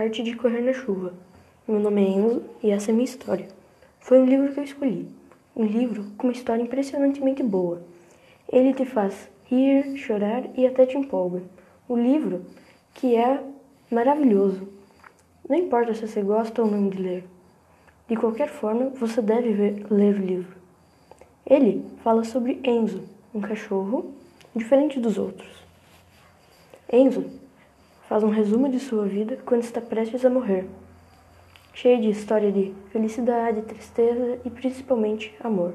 Arte de Correr na Chuva. Meu nome é Enzo e essa é minha história. Foi um livro que eu escolhi. Um livro com uma história impressionantemente boa. Ele te faz rir, chorar e até te empolga. O livro que é maravilhoso. Não importa se você gosta ou não de ler. De qualquer forma, você deve ver, ler o livro. Ele fala sobre Enzo, um cachorro diferente dos outros. Enzo faz um resumo de sua vida quando está prestes a morrer, cheio de história de felicidade, tristeza e principalmente amor.